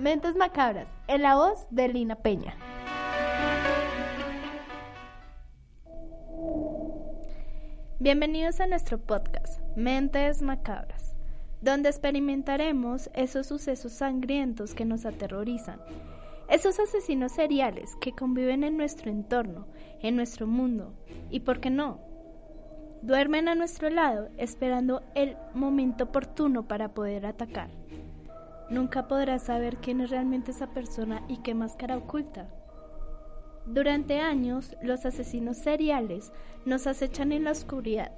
Mentes Macabras, en la voz de Lina Peña. Bienvenidos a nuestro podcast, Mentes Macabras, donde experimentaremos esos sucesos sangrientos que nos aterrorizan, esos asesinos seriales que conviven en nuestro entorno, en nuestro mundo, y por qué no, duermen a nuestro lado esperando el momento oportuno para poder atacar. Nunca podrás saber quién es realmente esa persona y qué máscara oculta. Durante años, los asesinos seriales nos acechan en la oscuridad,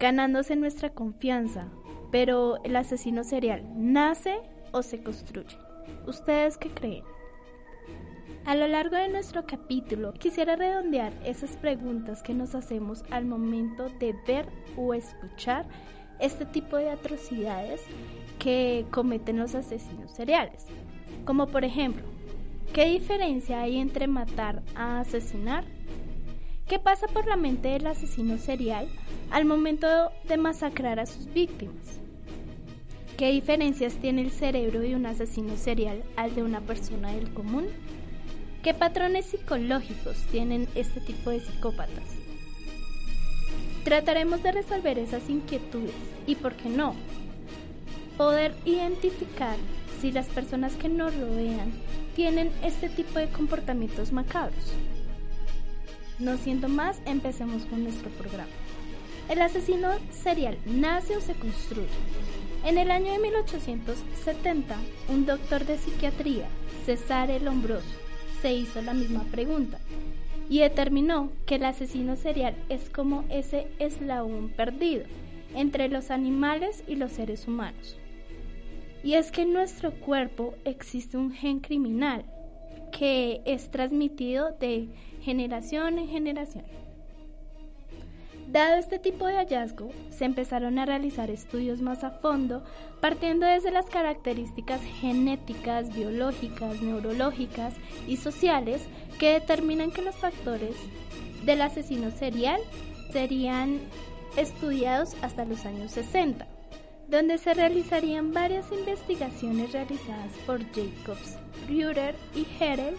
ganándose nuestra confianza, pero el asesino serial nace o se construye. ¿Ustedes qué creen? A lo largo de nuestro capítulo quisiera redondear esas preguntas que nos hacemos al momento de ver o escuchar este tipo de atrocidades que cometen los asesinos seriales. Como por ejemplo, ¿qué diferencia hay entre matar a asesinar? ¿Qué pasa por la mente del asesino serial al momento de masacrar a sus víctimas? ¿Qué diferencias tiene el cerebro de un asesino serial al de una persona del común? ¿Qué patrones psicológicos tienen este tipo de psicópatas? Trataremos de resolver esas inquietudes y, ¿por qué no?, poder identificar si las personas que nos rodean tienen este tipo de comportamientos macabros. No siendo más, empecemos con nuestro programa. El asesino serial nace o se construye. En el año de 1870, un doctor de psiquiatría, Cesare Lombroso, se hizo la misma pregunta y determinó que el asesino serial es como ese eslabón perdido entre los animales y los seres humanos. Y es que en nuestro cuerpo existe un gen criminal que es transmitido de generación en generación. Dado este tipo de hallazgo, se empezaron a realizar estudios más a fondo, partiendo desde las características genéticas, biológicas, neurológicas y sociales que determinan que los factores del asesino serial serían estudiados hasta los años 60, donde se realizarían varias investigaciones realizadas por Jacobs, Reuter y Herel,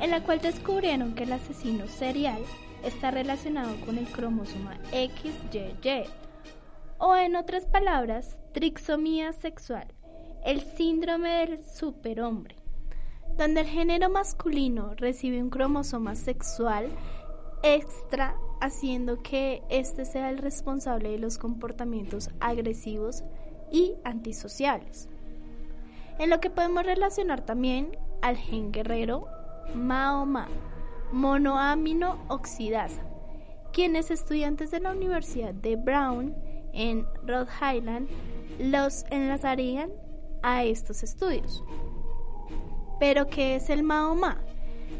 en la cual descubrieron que el asesino serial está relacionado con el cromosoma XYY, o en otras palabras, trixomía sexual, el síndrome del superhombre, donde el género masculino recibe un cromosoma sexual extra, haciendo que éste sea el responsable de los comportamientos agresivos y antisociales. En lo que podemos relacionar también al gen guerrero Mahoma monoamino oxidasa, quienes estudiantes de la Universidad de Brown en Rhode Island los enlazarían a estos estudios. Pero, ¿qué es el MAOMA?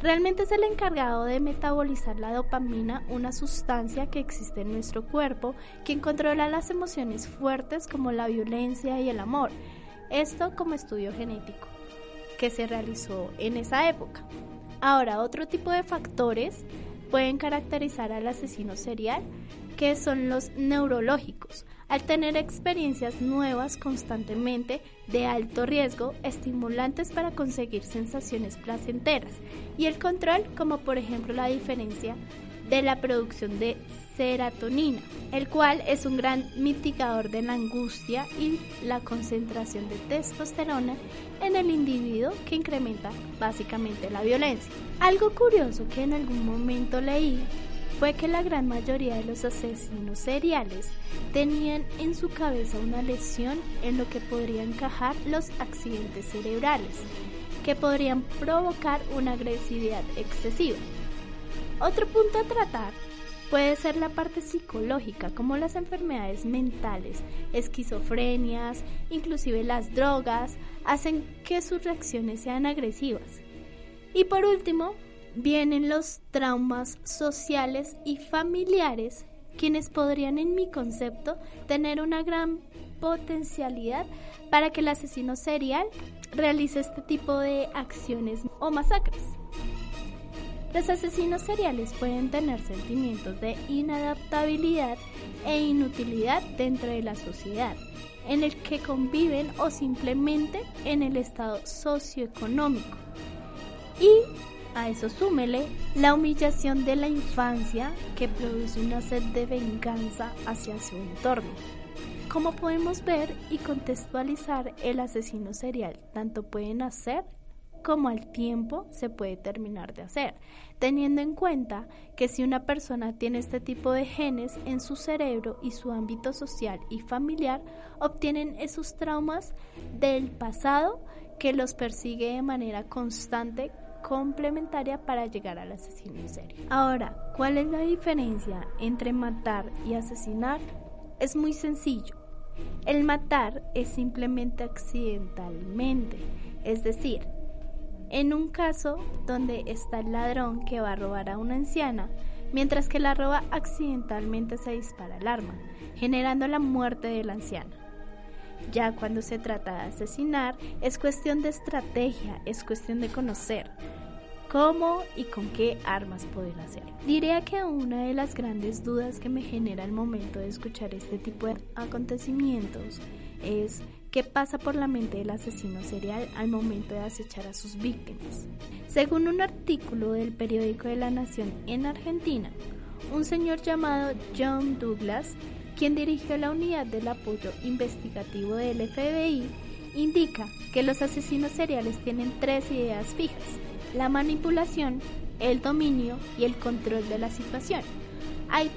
Realmente es el encargado de metabolizar la dopamina, una sustancia que existe en nuestro cuerpo, quien controla las emociones fuertes como la violencia y el amor. Esto como estudio genético que se realizó en esa época. Ahora, otro tipo de factores pueden caracterizar al asesino serial, que son los neurológicos. Al tener experiencias nuevas constantemente de alto riesgo, estimulantes para conseguir sensaciones placenteras y el control, como por ejemplo la diferencia de la producción de serotonina, el cual es un gran mitigador de la angustia y la concentración de testosterona en el individuo que incrementa básicamente la violencia. Algo curioso que en algún momento leí fue que la gran mayoría de los asesinos seriales tenían en su cabeza una lesión en lo que podría encajar los accidentes cerebrales, que podrían provocar una agresividad excesiva. Otro punto a tratar puede ser la parte psicológica, como las enfermedades mentales, esquizofrenias, inclusive las drogas, hacen que sus reacciones sean agresivas. Y por último, vienen los traumas sociales y familiares, quienes podrían en mi concepto tener una gran potencialidad para que el asesino serial realice este tipo de acciones o masacres. Los asesinos seriales pueden tener sentimientos de inadaptabilidad e inutilidad dentro de la sociedad en el que conviven o simplemente en el estado socioeconómico. Y a eso súmele la humillación de la infancia que produce una sed de venganza hacia su entorno. Como podemos ver y contextualizar, el asesino serial tanto puede nacer como al tiempo se puede terminar de hacer, teniendo en cuenta que si una persona tiene este tipo de genes en su cerebro y su ámbito social y familiar, obtienen esos traumas del pasado que los persigue de manera constante complementaria para llegar al asesino en serie. Ahora, ¿cuál es la diferencia entre matar y asesinar? Es muy sencillo. El matar es simplemente accidentalmente, es decir, en un caso donde está el ladrón que va a robar a una anciana, mientras que la roba accidentalmente se dispara el arma, generando la muerte de la anciana. Ya cuando se trata de asesinar, es cuestión de estrategia, es cuestión de conocer cómo y con qué armas poder hacerlo. Diría que una de las grandes dudas que me genera al momento de escuchar este tipo de acontecimientos es qué pasa por la mente del asesino serial al momento de acechar a sus víctimas. Según un artículo del periódico de la Nación en Argentina, un señor llamado John Douglas quien dirigió la unidad del apoyo investigativo del FBI, indica que los asesinos seriales tienen tres ideas fijas, la manipulación, el dominio y el control de la situación. Hay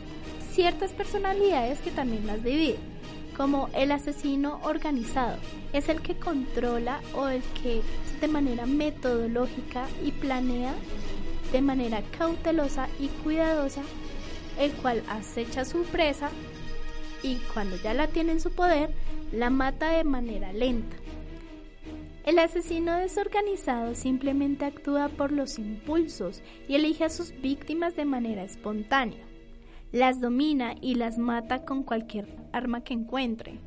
ciertas personalidades que también las dividen, como el asesino organizado, es el que controla o el que de manera metodológica y planea de manera cautelosa y cuidadosa, el cual acecha su presa y cuando ya la tiene en su poder, la mata de manera lenta. El asesino desorganizado simplemente actúa por los impulsos y elige a sus víctimas de manera espontánea. Las domina y las mata con cualquier arma que encuentre.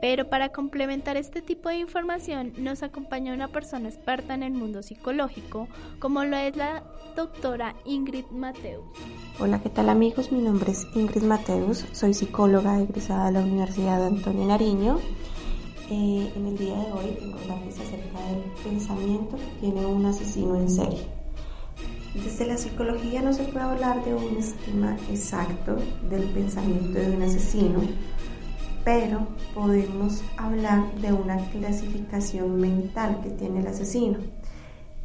Pero para complementar este tipo de información nos acompaña una persona experta en el mundo psicológico, como lo es la doctora Ingrid Mateus. Hola, ¿qué tal amigos? Mi nombre es Ingrid Mateus, soy psicóloga egresada de la Universidad de Antonio Nariño. Eh, en el día de hoy vengo a hablarles acerca del pensamiento que tiene un asesino en serie. Desde la psicología no se puede hablar de un esquema exacto del pensamiento de un asesino, pero podemos hablar de una clasificación mental que tiene el asesino.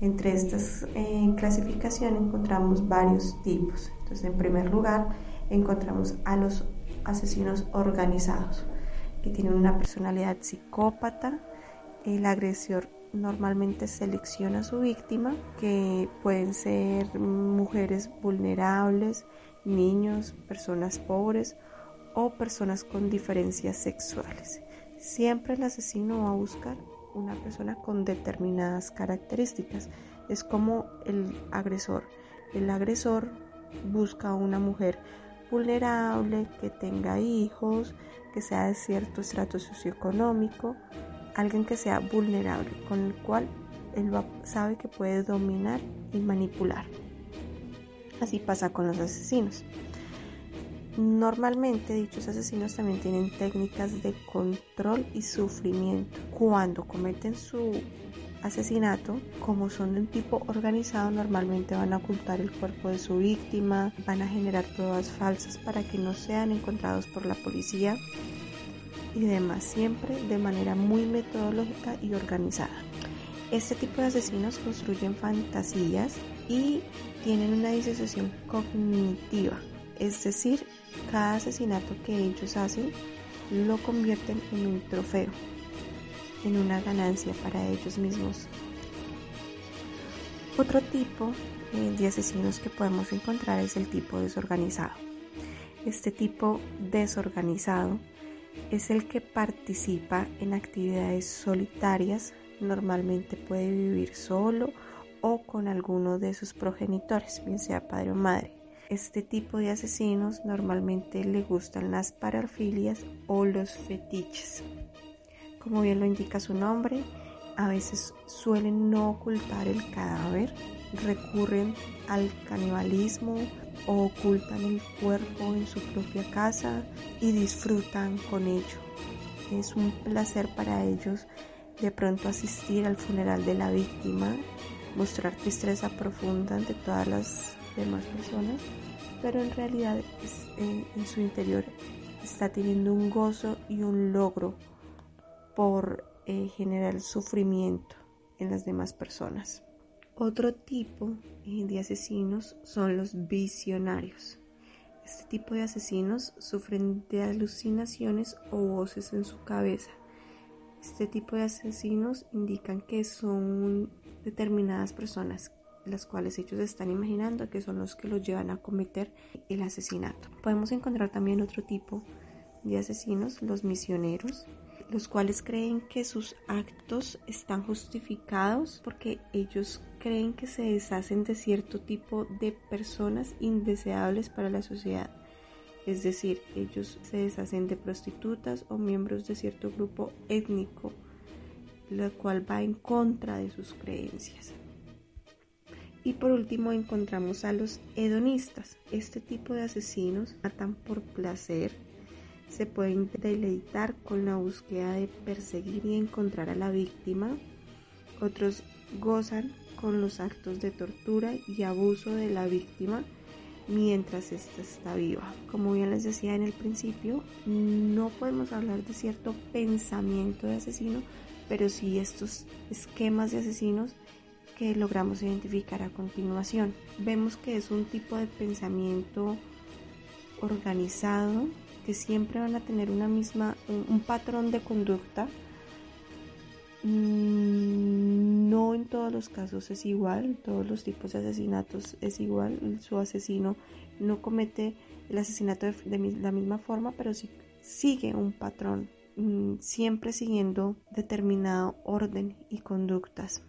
Entre estas eh, clasificaciones encontramos varios tipos. Entonces, en primer lugar, encontramos a los asesinos organizados, que tienen una personalidad psicópata. El agresor normalmente selecciona a su víctima, que pueden ser mujeres vulnerables, niños, personas pobres o personas con diferencias sexuales. Siempre el asesino va a buscar una persona con determinadas características. Es como el agresor. El agresor busca a una mujer vulnerable, que tenga hijos, que sea de cierto estrato socioeconómico, alguien que sea vulnerable, con el cual él sabe que puede dominar y manipular. Así pasa con los asesinos. Normalmente dichos asesinos también tienen técnicas de control y sufrimiento. Cuando cometen su asesinato, como son de un tipo organizado, normalmente van a ocultar el cuerpo de su víctima, van a generar pruebas falsas para que no sean encontrados por la policía y demás, siempre de manera muy metodológica y organizada. Este tipo de asesinos construyen fantasías y tienen una disociación cognitiva es decir, cada asesinato que ellos hacen lo convierten en un trofeo, en una ganancia para ellos mismos. Otro tipo eh, de asesinos que podemos encontrar es el tipo desorganizado. Este tipo desorganizado es el que participa en actividades solitarias, normalmente puede vivir solo o con alguno de sus progenitores, bien sea padre o madre. Este tipo de asesinos normalmente le gustan las parafilias o los fetiches. Como bien lo indica su nombre, a veces suelen no ocultar el cadáver, recurren al canibalismo o ocultan el cuerpo en su propia casa y disfrutan con ello. es un placer para ellos de pronto asistir al funeral de la víctima, mostrar tristeza profunda ante todas las demás personas, pero en realidad en, su interior está teniendo un gozo y un logro por eh, generar sufrimiento en las demás personas. Otro tipo de asesinos son los visionarios. Este tipo de asesinos sufren de alucinaciones o voces en su cabeza. Este tipo de asesinos indican que son determinadas personas las cuales ellos están imaginando que son los que los llevan a cometer el asesinato. Podemos encontrar también otro tipo de asesinos, los misioneros, los cuales creen que sus actos están justificados porque ellos creen que se deshacen de cierto tipo de personas indeseables para la sociedad. Es decir, ellos se deshacen de prostitutas o miembros de cierto grupo étnico, lo cual va en contra de sus creencias. Y por último encontramos a los hedonistas. Este tipo de asesinos matan por placer, se pueden deleitar con la búsqueda de perseguir y encontrar a la víctima. Otros gozan con los actos de tortura y abuso de la víctima mientras ésta está viva. Como bien les decía en el principio, no podemos hablar de cierto pensamiento de asesino, pero sí estos esquemas de asesinos que logramos identificar a continuación. Vemos que es un tipo de pensamiento organizado, que siempre van a tener una misma, un, patrón de conducta. Mm, no en todos los casos es igual, todos los tipos de asesinatos es igual. Su asesino no comete el asesinato de, la misma forma, pero sí sigue un patrón, mm, siempre siguiendo determinado orden y conductas.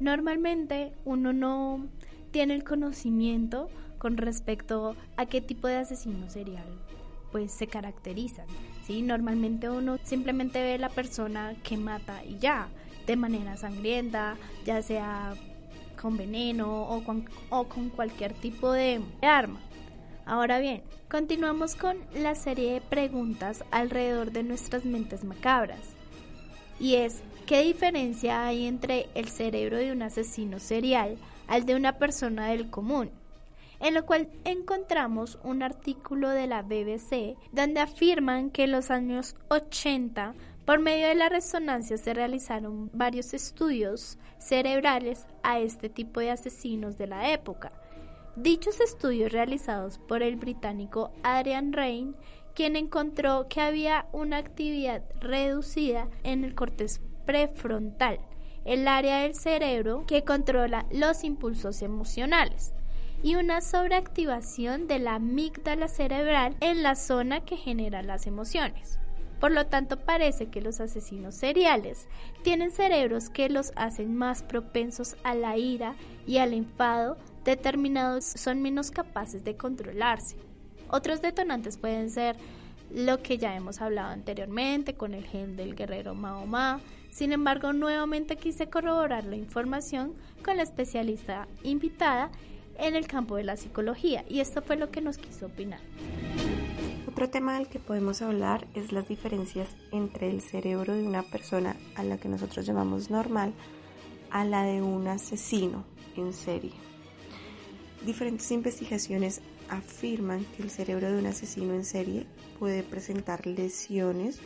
Normalmente uno no tiene el conocimiento con respecto a qué tipo de asesino serial pues se caracterizan. ¿sí? Normalmente uno simplemente ve la persona que mata y ya, de manera sangrienta, ya sea con veneno o con, o con cualquier tipo de arma. Ahora bien, continuamos con la serie de preguntas alrededor de nuestras mentes macabras. Y es, ¿qué diferencia hay entre el cerebro de un asesino serial al de una persona del común? en lo cual encontramos un artículo de la BBC donde afirman que en los años 80 por medio de la resonancia se realizaron varios estudios cerebrales a este tipo de asesinos de la época. Dichos estudios realizados por el británico Adrian Rain, quien encontró que había una actividad reducida en el cortes prefrontal, el área del cerebro que controla los impulsos emocionales y una sobreactivación de la amígdala cerebral en la zona que genera las emociones. Por lo tanto, parece que los asesinos seriales tienen cerebros que los hacen más propensos a la ira y al enfado, determinados son menos capaces de controlarse. Otros detonantes pueden ser lo que ya hemos hablado anteriormente con el gen del guerrero Mahoma. Sin embargo, nuevamente quise corroborar la información con la especialista invitada en el campo de la psicología y esto fue lo que nos quiso opinar. Otro tema del que podemos hablar es las diferencias entre el cerebro de una persona a la que nosotros llamamos normal a la de un asesino en serie. Diferentes investigaciones afirman que el cerebro de un asesino en serie puede presentar lesiones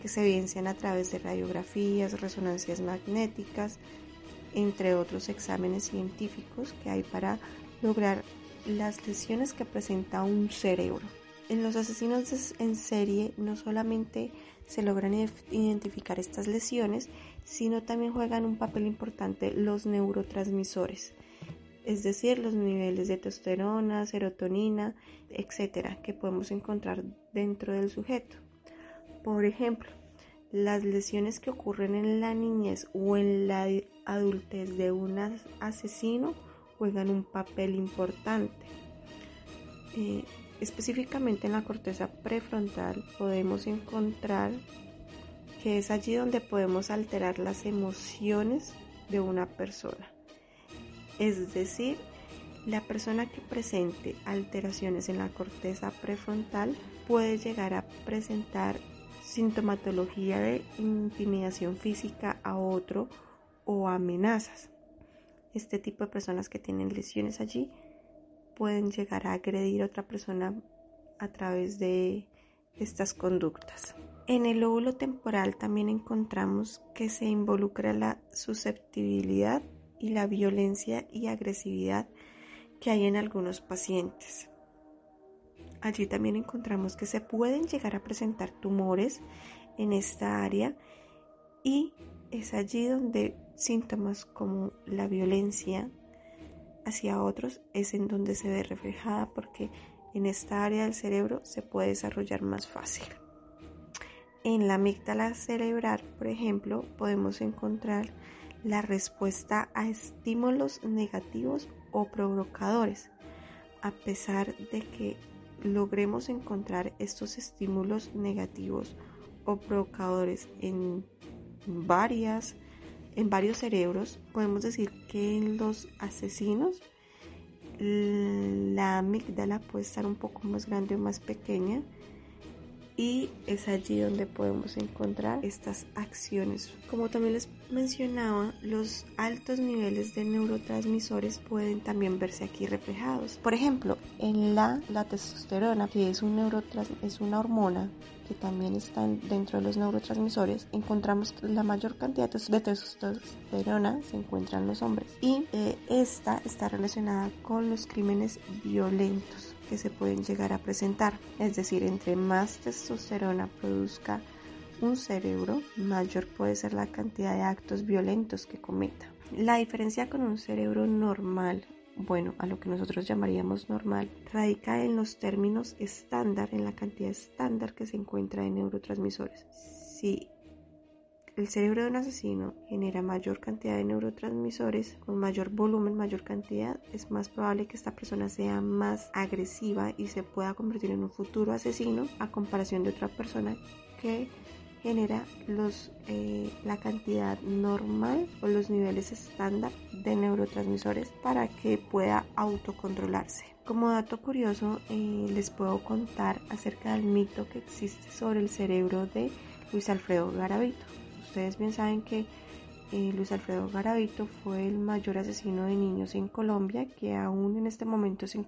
que se evidencian a través de radiografías, resonancias magnéticas, entre otros exámenes científicos que hay para lograr las lesiones que presenta un cerebro. En los asesinos en serie no solamente se logran identificar estas lesiones, sino también juegan un papel importante los neurotransmisores, es decir, los niveles de testosterona, serotonina, etcétera, que podemos encontrar dentro del sujeto. Por ejemplo, las lesiones que ocurren en la niñez o en la adultez de un asesino juegan un papel importante. Eh, específicamente en la corteza prefrontal podemos encontrar que es allí donde podemos alterar las emociones de una persona. Es decir, la persona que presente alteraciones en la corteza prefrontal puede llegar a presentar sintomatología de intimidación física a otro o amenazas. Este tipo de personas que tienen lesiones allí pueden llegar a agredir a otra persona a través de estas conductas. En el lóbulo temporal también encontramos que se involucra la susceptibilidad y la violencia y agresividad que hay en algunos pacientes. Allí también encontramos que se pueden llegar a presentar tumores en esta área y es allí donde síntomas como la violencia hacia otros es en donde se ve reflejada porque en esta área del cerebro se puede desarrollar más fácil. En la amígdala cerebral, por ejemplo, podemos encontrar la respuesta a estímulos negativos o provocadores. A pesar de que logremos encontrar estos estímulos negativos o provocadores en varias en varios cerebros, podemos decir que en los asesinos la amígdala puede estar un poco más grande o más pequeña y es allí donde podemos encontrar estas acciones. Como también les mencionaba, los altos niveles de neurotransmisores pueden también verse aquí reflejados. Por ejemplo, en la, la testosterona, que es, un es una hormona que también está dentro de los neurotransmisores, encontramos la mayor cantidad de testosterona se encuentra en los hombres y eh, esta está relacionada con los crímenes violentos que se pueden llegar a presentar. Es decir, entre más testosterona produzca un cerebro, mayor puede ser la cantidad de actos violentos que cometa. La diferencia con un cerebro normal, bueno, a lo que nosotros llamaríamos normal, radica en los términos estándar, en la cantidad estándar que se encuentra en neurotransmisores. Si el cerebro de un asesino genera mayor cantidad de neurotransmisores, con mayor volumen, mayor cantidad, es más probable que esta persona sea más agresiva y se pueda convertir en un futuro asesino a comparación de otra persona que genera los, eh, la cantidad normal o los niveles estándar de neurotransmisores para que pueda autocontrolarse. Como dato curioso, eh, les puedo contar acerca del mito que existe sobre el cerebro de Luis Alfredo Garavito ustedes bien saben que eh, Luis Alfredo Garavito fue el mayor asesino de niños en Colombia que aún en este momento se,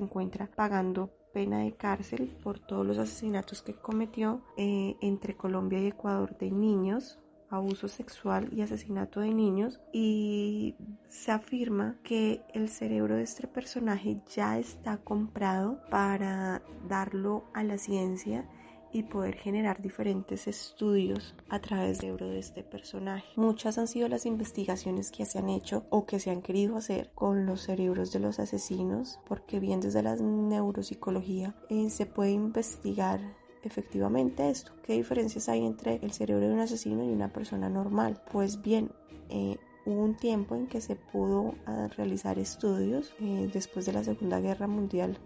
encuentra pagando pena de cárcel por todos los asesinatos que cometió eh, entre Colombia y Ecuador de niños abuso sexual y asesinato de niños. Y se afirma que el cerebro de este personaje ya está comprado para darlo a la ciencia y poder generar diferentes estudios a través cerebro de este personaje. Muchas han sido las investigaciones que se han hecho o que se han querido hacer con los cerebros de los asesinos, porque bien desde la neuropsicología eh, se puede investigar efectivamente esto. ¿Qué diferencias hay entre el cerebro de un asesino y una persona normal? Pues bien, eh, hubo un tiempo en que se pudo ah, realizar estudios eh, después de la Segunda Guerra Mundial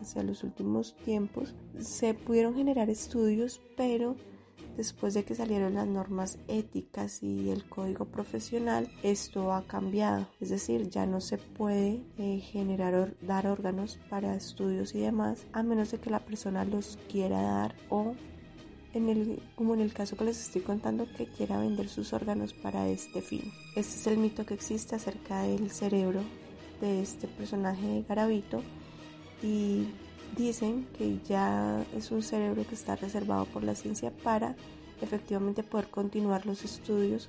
hacia los últimos tiempos, se pudieron generar estudios, pero después de que salieron las normas éticas y el código profesional, esto ha cambiado. Es decir, ya no se puede eh, generar dar órganos para estudios y demás, a menos de que la persona los quiera dar o en el, como en el caso que les estoy contando, que quiera vender sus órganos para este fin. Este es el mito que existe acerca del cerebro de este personaje de Garavito y dicen que ya es un cerebro que está reservado por la ciencia para efectivamente poder continuar los estudios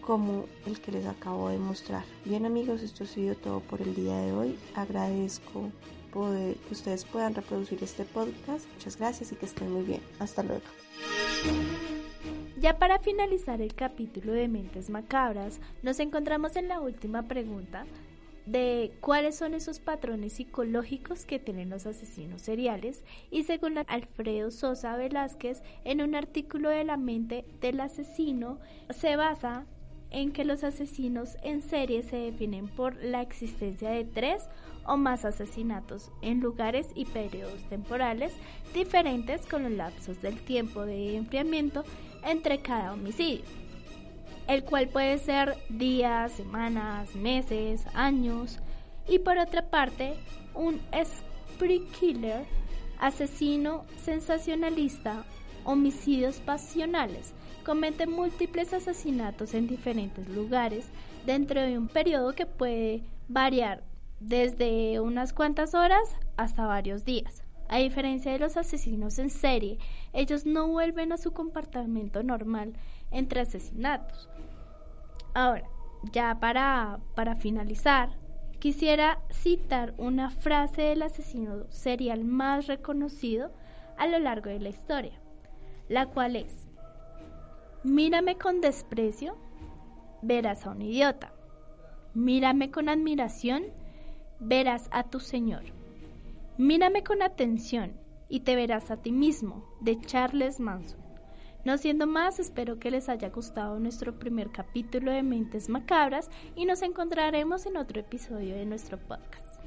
como el que les acabo de mostrar. Bien amigos, esto ha sido todo por el día de hoy. Agradezco que ustedes puedan reproducir este podcast. Muchas gracias y que estén muy bien. Hasta luego. Ya para finalizar el capítulo de Mentes Macabras, nos encontramos en la última pregunta de cuáles son esos patrones psicológicos que tienen los asesinos seriales y según Alfredo Sosa Velázquez en un artículo de la mente del asesino se basa en que los asesinos en serie se definen por la existencia de tres o más asesinatos en lugares y periodos temporales diferentes con los lapsos del tiempo de enfriamiento entre cada homicidio el cual puede ser días, semanas, meses, años. Y por otra parte, un spree killer, asesino sensacionalista homicidios pasionales, comete múltiples asesinatos en diferentes lugares dentro de un periodo que puede variar desde unas cuantas horas hasta varios días. A diferencia de los asesinos en serie, ellos no vuelven a su comportamiento normal entre asesinatos. Ahora, ya para, para finalizar, quisiera citar una frase del asesino serial más reconocido a lo largo de la historia, la cual es, mírame con desprecio, verás a un idiota, mírame con admiración, verás a tu Señor, mírame con atención y te verás a ti mismo, de Charles Manson. No siendo más, espero que les haya gustado nuestro primer capítulo de Mentes Macabras y nos encontraremos en otro episodio de nuestro podcast.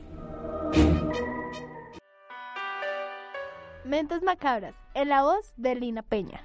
Mentes Macabras, en la voz de Lina Peña.